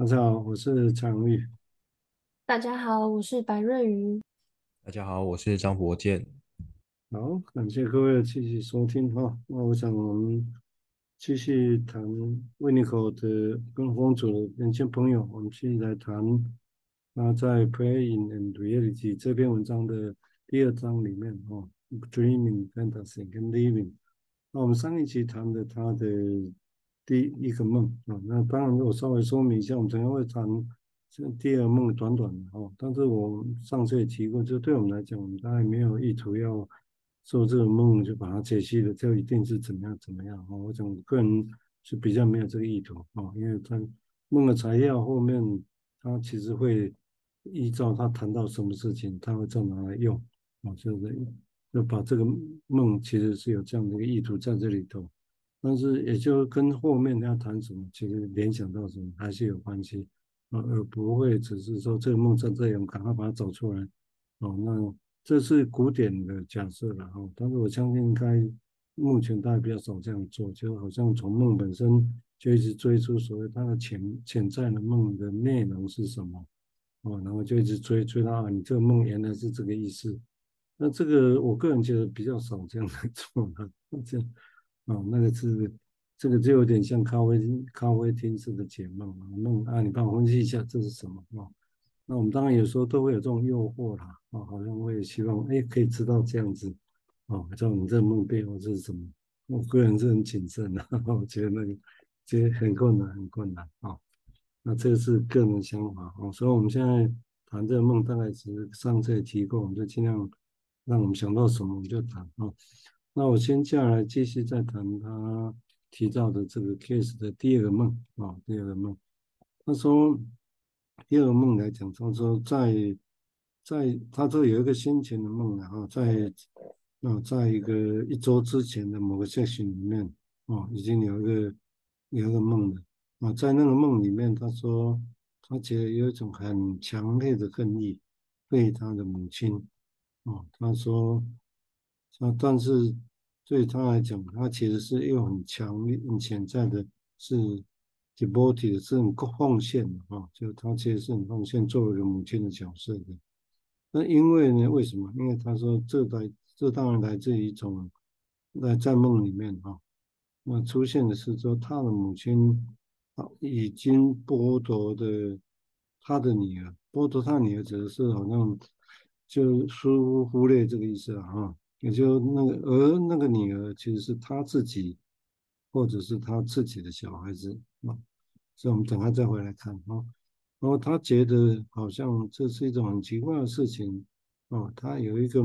大家好，我是蔡荣玉。大家好，我是白瑞瑜。大家好，我是张博健。好，感谢各位继续收听哈。那我想我们继续谈维尼口的跟风组的年轻朋友，我们继续来谈那在《Playing and Reality》这篇文章的第二章里面哈，Dreaming、Fantasy 跟 Living。那我们上一期谈的他的第一个梦啊，那当然我稍微说明一下，我们可能会谈。这第二梦短短的哦，但是我上次也提过，就对我们来讲，我们大概没有意图要做这个梦就把它解析的，就一定是怎么样怎么样哦。我想个人是比较没有这个意图哦，因为他梦的材料后面，他其实会依照他谈到什么事情，他会再拿来用哦，就是就把这个梦其实是有这样的一个意图在这里头，但是也就跟后面要谈什么，其实联想到什么还是有关系。而不会只是说这个梦在这样，赶快把它找出来。哦，那这是古典的假设了哈，但是我相信应该目前大家比较少这样做，就好像从梦本身就一直追出所谓它的潜潜在的梦的内容是什么，哦，然后就一直追追到啊，你这个梦原来是这个意思。那这个我个人觉得比较少这样来做的，这样，哦，那个是。这个就有点像咖啡、咖啡厅式的解梦啊，梦啊，你帮我分析一下这是什么啊？那我们当然有时候都会有这种诱惑啦，啊，好像我也希望哎可以知道这样子，啊，知道你这个梦背后是什么？我个人是很谨慎的，我觉得那个其实很困难，很困难啊。那这个是个人想法啊，所以我们现在谈这个梦，大概只是上次也提过，我们就尽量让我们想到什么我们就谈啊。那我先接下来继续再谈他。提到的这个 case 的第二个梦啊，第二个梦，他说第二个梦来讲，他说在在他这有一个先前的梦，然后在啊，在一个一周之前的某个社群里面啊，已经有一个有一个梦了啊，在那个梦里面，他说他觉得有一种很强烈的恨意对他的母亲啊，他说啊，但是。对他来讲，他其实是一个很强烈、很潜在的，是 devoted 是很奉献的啊，就他其实是很奉献作为一个母亲的角色的。那因为呢，为什么？因为他说这来，这当然来自于一种在在梦里面啊，那出现的是说他的母亲啊已经剥夺的他的女儿，剥夺他女儿指的是好像就疏忽略这个意思了哈。也就那个，而那个女儿其实是他自己，或者是他自己的小孩子啊。所以我们等下再回来看啊。然后他觉得好像这是一种很奇怪的事情啊。他有一个，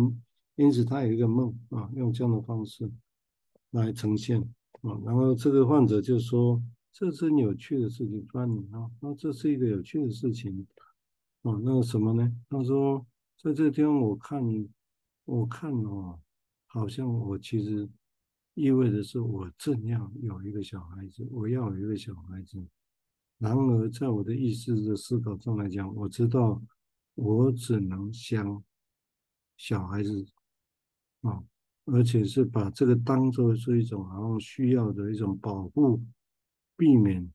因此他有一个梦啊，用这样的方式来呈现啊。然后这个患者就说：“这是有趣的事情，关你啊，那这是一个有趣的事情啊。那什么呢？他说，在这个地方我看，我看哦。”好像我其实意味着是我正要有一个小孩子，我要有一个小孩子。然而，在我的意识的思考中来讲，我知道我只能想小孩子啊，而且是把这个当做是一种好像需要的一种保护，避免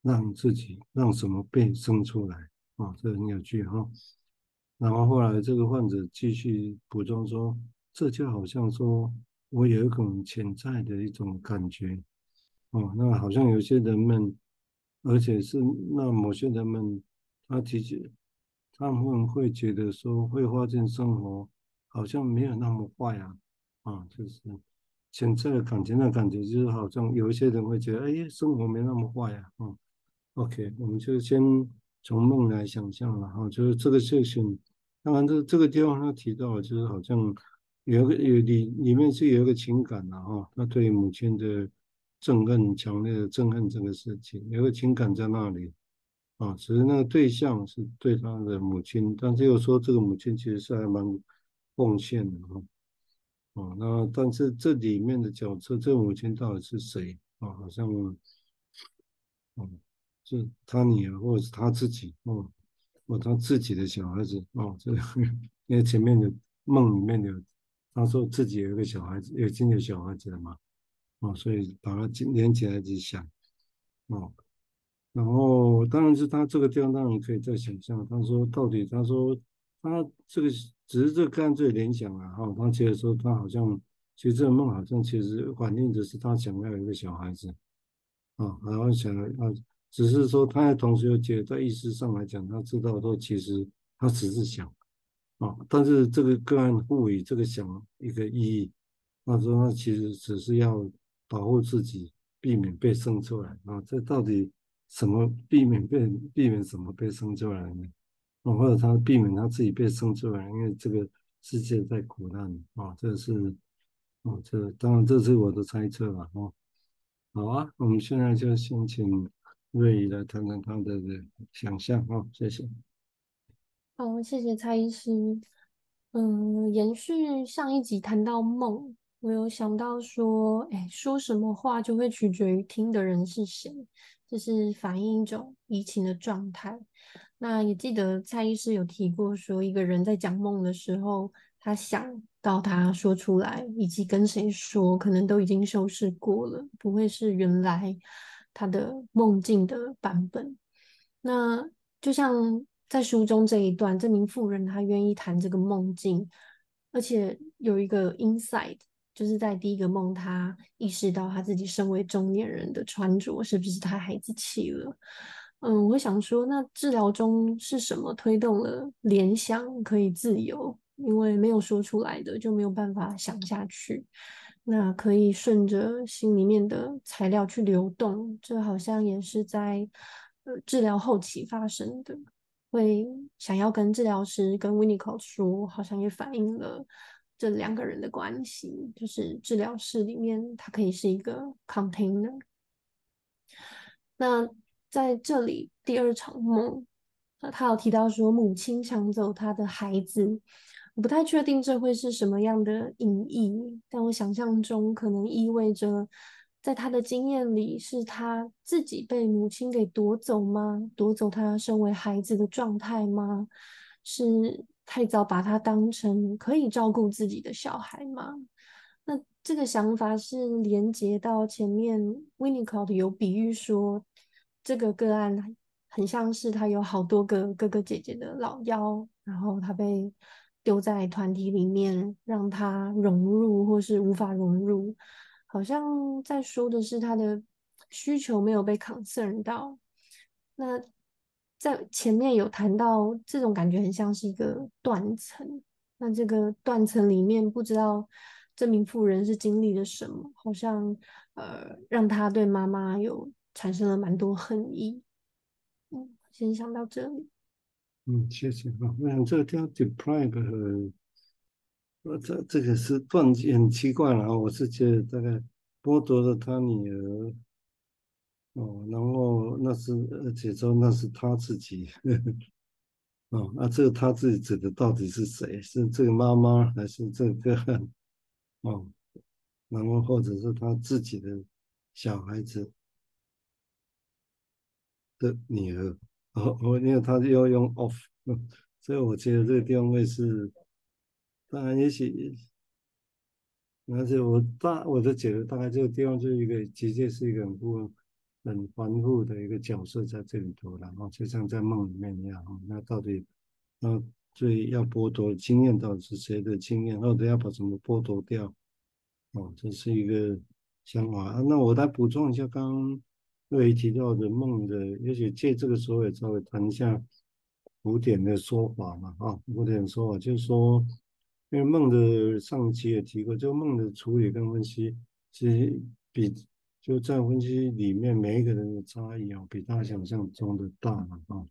让自己让什么被生出来啊，这很有趣哈。然后后来这个患者继续补充说。这就好像说，我有一种潜在的一种感觉，哦，那好像有些人们，而且是那某些人们，他提起他们会觉得说，会发现生活好像没有那么坏啊，啊，就是潜在的感情，那感觉就是好像有一些人会觉得，哎，生活没那么坏啊，啊，OK，我们就先从梦来想象了哈，就是这个事情，当然这这个地方他提到，就是好像。有个有里里面是有一个情感的哈，他对母亲的憎恨，强烈的憎恨这个事情，有个情感在那里啊。只是那个对象是对他的母亲，但是又说这个母亲其实是还蛮奉献的哈。啊，那但是这里面的角色，这个母亲到底是谁啊？好像嗯，是他女儿，或者是他自己哦，或他自己的小孩子哦。这个 因为前面的梦里面有。他说自己有一个小孩子，已经有小孩子了嘛，哦，所以把它连起来去想，哦，然后当然是他这个地方当然可以再想象，他说到底他说他这个只是这个个案最联想啊，哈，他觉得说他好像其实这个梦好像其实反映的是他想要一个小孩子啊，然后想要，只是说他同时又觉得在意识上来讲，他知道说其实他只是想啊，但是这个个案赋予这个想一个意义，他说他其实只是要保护自己，避免被生出来啊，这到底？什么避免被避免什么被生出来呢？啊，或者他避免他自己被生出来，因为这个世界在苦难啊，这是啊，这当然这是我的猜测了哦。好啊，我们现在就先请瑞怡来谈谈他的想象啊，谢谢。好，谢谢蔡医师。嗯，延续上一集谈到梦，我有想到说，哎，说什么话就会取决于听的人是谁。就是反映一种移情的状态。那也记得蔡医师有提过，说一个人在讲梦的时候，他想到他说出来，以及跟谁说，可能都已经修饰过了，不会是原来他的梦境的版本。那就像在书中这一段，这名妇人她愿意谈这个梦境，而且有一个 insight。就是在第一个梦，她意识到她自己身为中年人的穿着是不是太孩子气了？嗯，我想说，那治疗中是什么推动了联想可以自由？因为没有说出来的就没有办法想下去。那可以顺着心里面的材料去流动，这好像也是在呃治疗后期发生的。会想要跟治疗师跟 Winnicott 说，好像也反映了。这两个人的关系，就是治疗室里面，它可以是一个 container。那在这里，第二场梦，他有提到说母亲抢走他的孩子，我不太确定这会是什么样的隐意，但我想象中可能意味着，在他的经验里，是他自己被母亲给夺走吗？夺走他身为孩子的状态吗？是？太早把他当成可以照顾自己的小孩吗？那这个想法是连接到前面 Winnicott 有比喻说，这个个案很像是他有好多个哥哥姐姐的老幺，然后他被丢在团体里面，让他融入或是无法融入，好像在说的是他的需求没有被 concern 到。那。在前面有谈到，这种感觉很像是一个断层。那这个断层里面，不知道这名妇人是经历了什么，好像呃，让他对妈妈有产生了蛮多恨意。嗯，先想到这里。嗯，谢谢啊。我想这个叫 deprive，呃，这这个是断很奇怪了啊。我是觉得大概剥夺了他女儿。哦，然后那是，而且说那是他自己，呵呵哦，那这个他自己指的到底是谁？是这个妈妈还是这个？哦，然后或者是他自己的小孩子的女儿？哦，我因为他要用 off，所以我觉得这个定位是，当然也许。而且我大我的觉得大概这个地方就是一个，直接是一个很不。很繁复的一个角色在这里头，然后就像在梦里面一样。那到底，那最要剥夺经验到底是谁的经验，或者要把什么剥夺掉？哦，这是一个想法。那我来补充一下刚刚瑞怡提到的梦的，也许借这个时候也稍微谈一下古典的说法嘛。啊，古典说法就是说，因为梦的上期也提过，就梦的处理跟分析，其实比。就在分析里面，每一个人的差异啊，比大家想象中的大啊。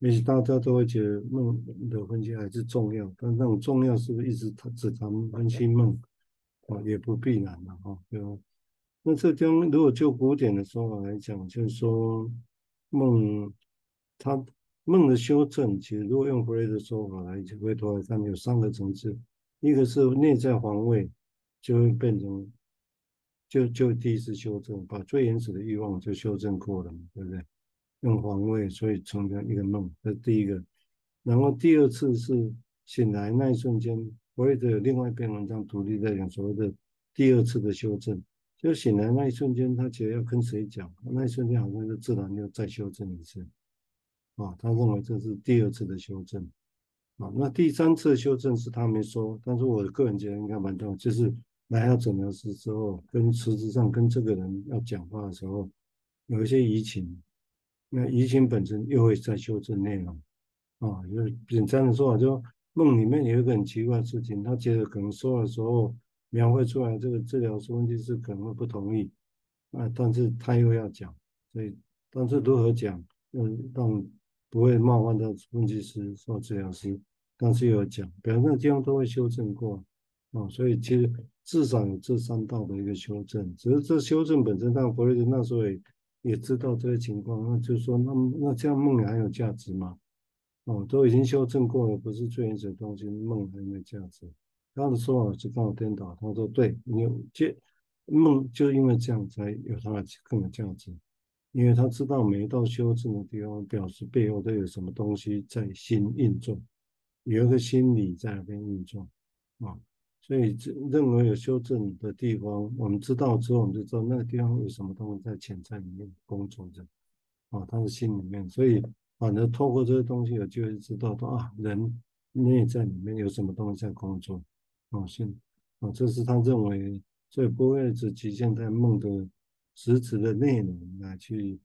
也许大家都会觉得梦的分析还是重要，但那种重要是不是一直只谈分析梦啊？也不必然的哈。对吧那这地方，如果就古典的说法来讲，就是说梦它梦的修正，其实如果用弗雷的说法来讲，回头来看有三个层次，一个是内在防卫，就会变成。就就第一次修正，把最原始的欲望就修正过了，对不对？用防卫，所以成了一个梦，这是第一个。然后第二次是醒来那一瞬间，我也有另外一篇文章独立在讲所谓的第二次的修正，就醒来那一瞬间，他觉得要跟谁讲，那一瞬间好像就自然又再修正一次。啊，他认为这是第二次的修正。啊，那第三次修正是他没说，但是我个人觉得应该蛮重要，就是来到诊疗室之后，跟实质上跟这个人要讲话的时候，有一些移情，那移情本身又会再修正内容。啊，就是简单的说法，就梦里面有一个很奇怪的事情，他觉得可能说的时候描绘出来这个治疗师问题是可能会不同意，啊，但是他又要讲，所以但是如何讲，嗯，让不会冒犯到分析师或治疗师，但是有讲，表示那个地方都会修正过，啊，所以其实至少有这三道的一个修正，只是这修正本身，但弗洛伊德那时候也也知道这个情况，那就是说，那那这样梦还有价值吗？哦，都已经修正过了，不是最原始的东西，梦还没价值。他的说法是刚好颠倒，他说对，你有这梦就因为这样才有它的更有价值，因为他知道每一道修正的地方，表示背后都有什么东西在心运作，有一个心理在那边运作啊，所以任何有修正的地方，我们知道之后，我们就知道那个地方有什么东西在潜在里面工作着啊，他的心里面，所以。反正透过这个东西，我就会知道说啊，人内在里面有什么东西在工作，啊，现啊，这是他认为，所以不会只局限在梦的实质的内容来去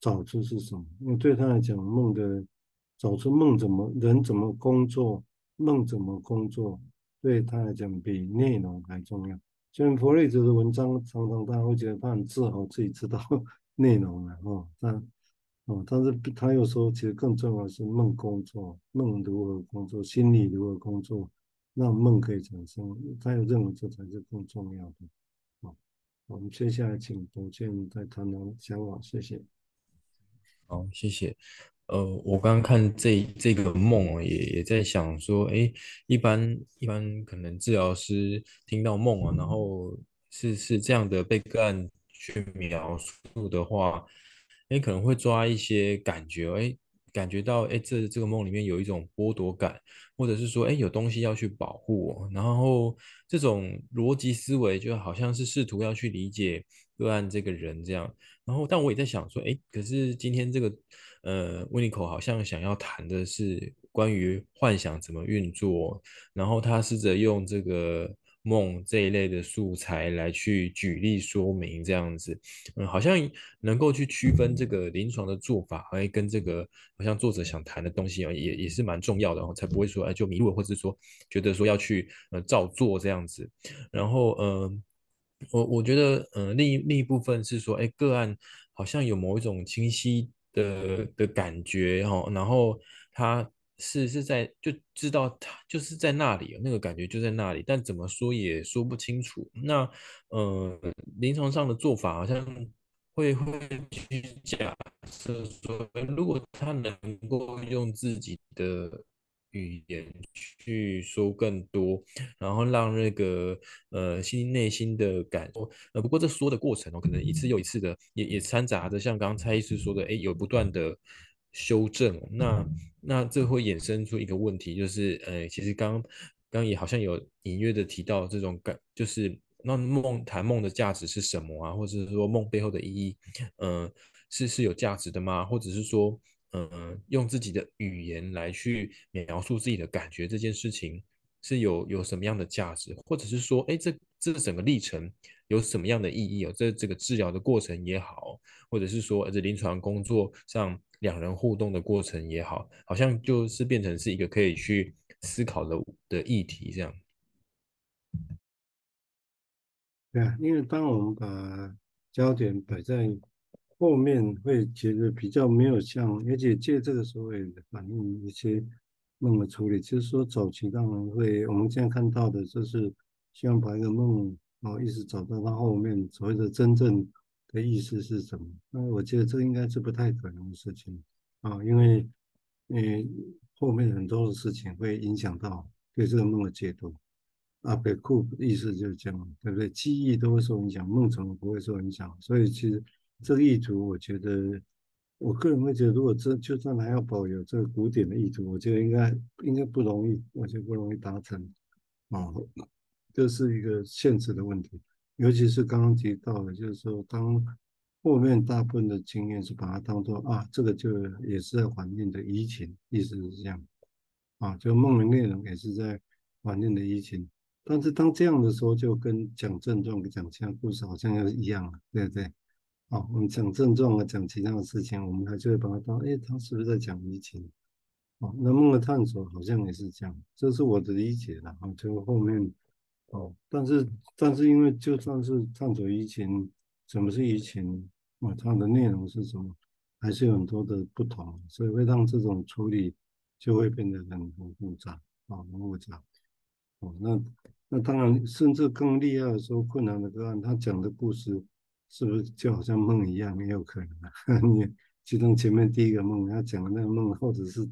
找出是什么，因为对他来讲，梦的找出梦怎么人怎么工作，梦怎么工作，对他来讲比内容还重要。像弗洛伊德的文章，常常他会觉得他很自豪自己知道 内容了，哦，他。哦，但是他又说，其实更重要的是梦工作，梦如何工作，心理如何工作，让梦可以产生。他又认为这才是更重要的。我们接下来请董建再谈谈想法，谢谢。好，谢谢。呃，我刚刚看这这个梦，也也在想说，哎，一般一般可能治疗师听到梦啊，然后是是这样的被个案去描述的话。哎，可能会抓一些感觉，哎，感觉到，哎，这这个梦里面有一种剥夺感，或者是说，哎，有东西要去保护我，然后这种逻辑思维就好像是试图要去理解个案这个人这样，然后，但我也在想说，哎，可是今天这个，呃，温尼口好像想要谈的是关于幻想怎么运作，然后他试着用这个。梦这一类的素材来去举例说明，这样子，嗯，好像能够去区分这个临床的做法，哎，跟这个好像作者想谈的东西啊，也也是蛮重要的，然后才不会说哎就迷路，或者说觉得说要去呃照做这样子。然后呃，我我觉得呃另一另一部分是说，哎，个案好像有某一种清晰的的感觉哈，然后他。是是在就知道他就是在那里，那个感觉就在那里，但怎么说也说不清楚。那呃，临床上的做法好像会会去假设说，如果他能够用自己的语言去说更多，然后让那个呃心内心的感受，呃，不过这说的过程哦，可能一次又一次的，也也掺杂着像刚刚蔡医师说的，哎，有不断的。修正，那那这会衍生出一个问题，就是，呃，其实刚刚也好像有隐约的提到这种感，就是那梦谈梦的价值是什么啊？或者是说梦背后的意义，嗯、呃，是是有价值的吗？或者是说，嗯、呃，用自己的语言来去描述自己的感觉这件事情是有有什么样的价值？或者是说，哎，这这整个历程有什么样的意义？哦，这这个治疗的过程也好，或者是说，这临床工作上。两人互动的过程也好，好像就是变成是一个可以去思考的的议题，这样。对啊，因为当我们把焦点摆在后面，会觉得比较没有像，而且借这个时候也反映一些梦的处理，就是说早期当然会，我们现在看到的就是希望把一个梦哦一直找到它后面所谓的真正。的意思是什么？那我觉得这应该是不太可能的事情啊，因为嗯后面很多的事情会影响到对这个梦的解读。阿北库意思就是这样，对不对？记忆都会受影响，梦怎么不会受影响？所以其实这个意图，我觉得我个人会觉得，如果这就算还要保有这个古典的意图，我觉得应该应该不容易，我觉得不容易达成啊，这是一个现实的问题。尤其是刚刚提到的，就是说，当后面大部分的经验是把它当做啊，这个就也是在环境的移情，意思是这样啊，就梦的内容也是在环境的移情。但是当这样的时候，就跟讲症状、讲其他故事好像又一样了，对不对？啊，我们讲症状啊，讲其他的事情，我们还是会把它当，哎，他是不是在讲移情？哦，那梦的探索好像也是这样，这是我的理解了啊。就后面。哦，但是但是因为就算是探索疫情，什么是疫情啊？它的内容是什么，还是有很多的不同，所以会让这种处理就会变得很很复杂啊，很复杂。哦，那那当然，甚至更厉害的时候，困难的个案，他讲的故事是不是就好像梦一样，也有可能啊？你其中前面第一个梦，他讲的那个梦，或者是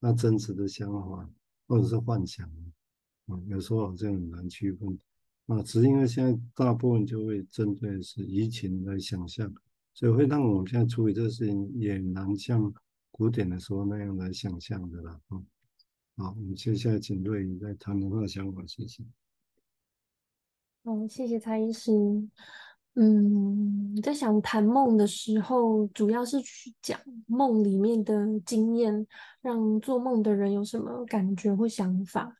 他真实的想法，或者是幻想。啊，有时候好像很难区分啊，只是因为现在大部分就会针对是移情来想象，所以会让我们现在处理这个事情也难像古典的时候那样来想象的了。嗯，好，我们接下来请瑞宇再谈谈他的想法，谢谢。嗯，谢谢蔡医师。嗯，在想谈梦的时候，主要是去讲梦里面的经验，让做梦的人有什么感觉或想法。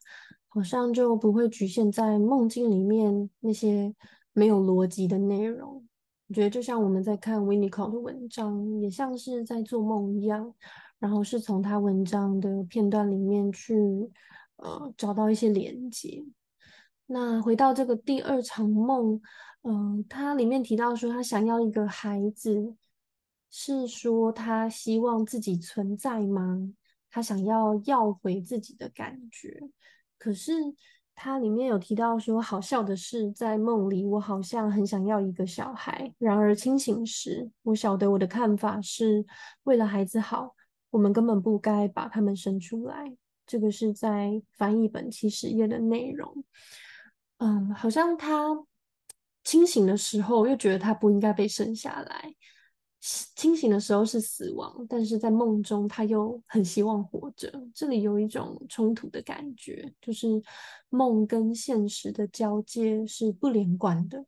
好像就不会局限在梦境里面那些没有逻辑的内容。我觉得就像我们在看 Winnicott 的文章，也像是在做梦一样，然后是从他文章的片段里面去呃找到一些连接。那回到这个第二场梦，嗯、呃，他里面提到说他想要一个孩子，是说他希望自己存在吗？他想要要回自己的感觉。可是它里面有提到说，好笑的是，在梦里我好像很想要一个小孩，然而清醒时，我晓得我的看法是为了孩子好，我们根本不该把他们生出来。这个是在翻译本七十页的内容。嗯，好像他清醒的时候又觉得他不应该被生下来。清醒的时候是死亡，但是在梦中他又很希望活着。这里有一种冲突的感觉，就是梦跟现实的交界是不连贯的。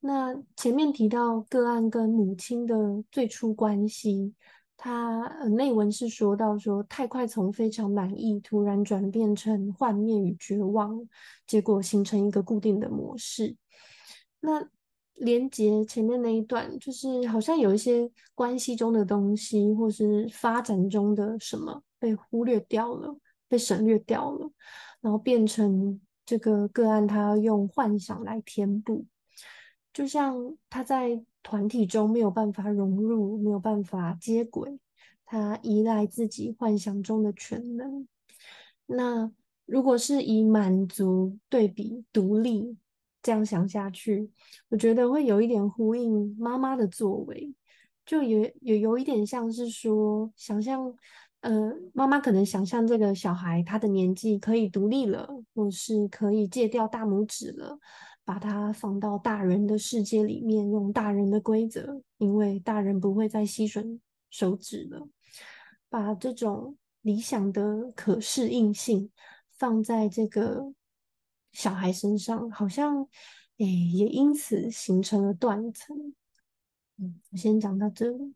那前面提到个案跟母亲的最初关系，他呃内文是说到说太快从非常满意突然转变成幻灭与绝望，结果形成一个固定的模式。那连接前面那一段，就是好像有一些关系中的东西，或是发展中的什么被忽略掉了，被省略掉了，然后变成这个个案，他要用幻想来填补，就像他在团体中没有办法融入，没有办法接轨，他依赖自己幻想中的全能。那如果是以满足对比独立。这样想下去，我觉得会有一点呼应妈妈的作为，就也也有一点像是说，想象，呃，妈妈可能想象这个小孩他的年纪可以独立了，或是可以戒掉大拇指了，把他放到大人的世界里面，用大人的规则，因为大人不会再吸吮手指了，把这种理想的可适应性放在这个。小孩身上好像，诶、欸，也因此形成了断层。嗯，我先讲到这里。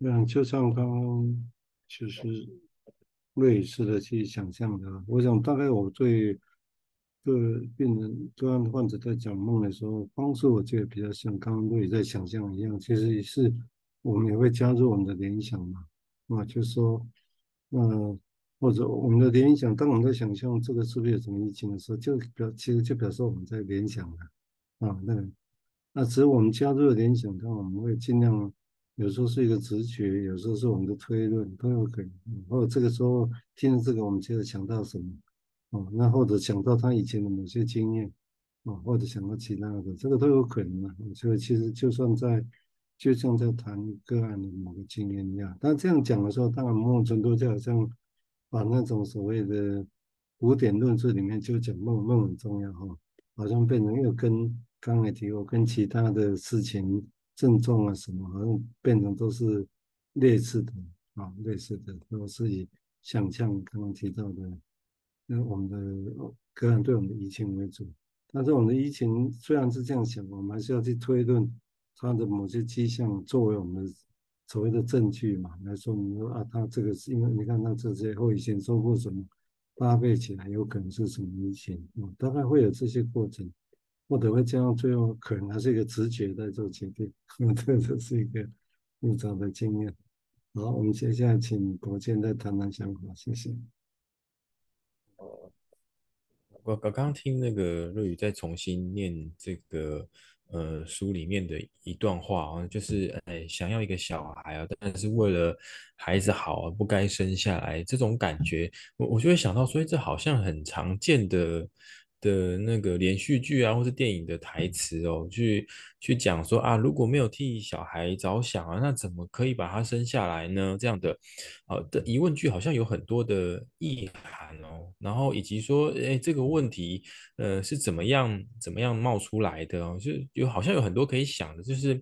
嗯，就像刚刚就是类似的去想象的，我想大概我对个病人、个案患者在讲梦的时候，方式我觉得比较像刚刚瑞在想象一样，其实也是我们也会加入我们的联想嘛，啊，就是说，嗯。或者我们的联想，当我们在想象这个是不是有什么移情的时候，就表其实就表示我们在联想了啊。那那只是我们加入了联想，当然我们会尽量，有时候是一个直觉，有时候是我们的推论都有可能。或者这个时候听了这个，我们接着想到什么哦？那或者想到他以前的某些经验啊，或者想到其他的，这个都有可能啊。所以其实就算在，就像在谈个案的某个经验一样，但这样讲的时候，当然某种程度就好像。把那种所谓的古典论述里面就讲梦梦很重要哈，好像变成又跟刚才提过跟其他的事情症状啊什么，好像变成都是类似的啊，类似的都是以想象刚刚提到的，那我们的个案对我们的移情为主。但是我们的移情虽然是这样想，我们还是要去推论它的某些迹象作为我们的所谓的证据嘛，来说明说啊，他这个是因为你看他这些后遗症受过什么搭配起来，有可能是什么移情，嗯，大概会有这些过程，或者会这样，最后可能还是一个直觉在做决定，这这是一个复杂的经验。好，我们接下来请国建再谈谈想法，谢谢。我刚刚听那个瑞宇再重新念这个呃书里面的一段话啊，就是哎想要一个小孩啊，但是为了孩子好啊，不该生下来这种感觉，我我就会想到，所以这好像很常见的。的那个连续剧啊，或是电影的台词哦，去去讲说啊，如果没有替小孩着想啊，那怎么可以把他生下来呢？这样的，好的疑问句好像有很多的意涵哦，然后以及说，哎，这个问题，呃，是怎么样怎么样冒出来的哦，就有好像有很多可以想的，就是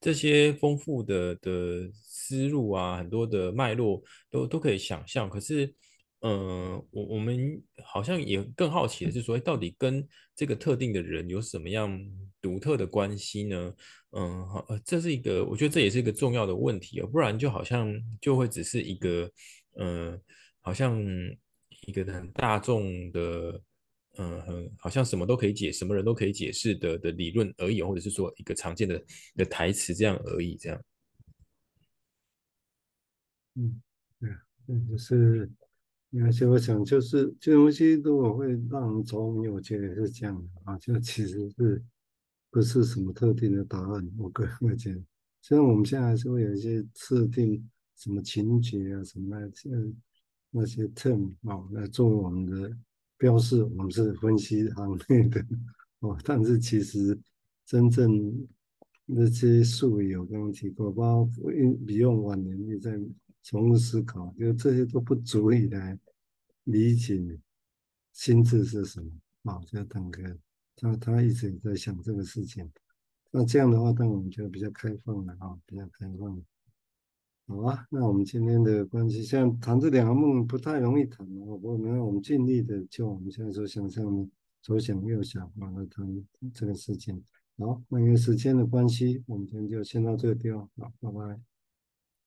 这些丰富的的思路啊，很多的脉络都都可以想象，可是。嗯，我我们好像也更好奇的是说，到底跟这个特定的人有什么样独特的关系呢？嗯，好，这是一个，我觉得这也是一个重要的问题哦，不然就好像就会只是一个，嗯，好像一个很大众的，嗯，很好像什么都可以解，什么人都可以解释的的理论而已，或者是说一个常见的的台词这样而已，这样。嗯，对，嗯，就是。而且我想，就是这东西如果会让人着迷，我觉得是这样的啊，就其实是不是什么特定的答案？我个人会觉得，虽然我们现在还是会有一些设定，什么情节啊，什么那些那些 term 啊，来作为我们的标示，我们是分析行内的哦。但是其实真正那些术语，我刚刚提过，包括用比用晚年也在。重新思考，就这些都不足以来理解心智是什么。啊，就等个他他一直在想这个事情。那这样的话，当然我们就比较开放了啊，比较开放。好啊，那我们今天的关系，像谈这两个梦不太容易谈啊。不过，没有我们尽力的，就我们现在所想象的，左想右想，完了谈这个事情。好，那因为时间的关系，我们今天就先到这个地方。好，拜拜。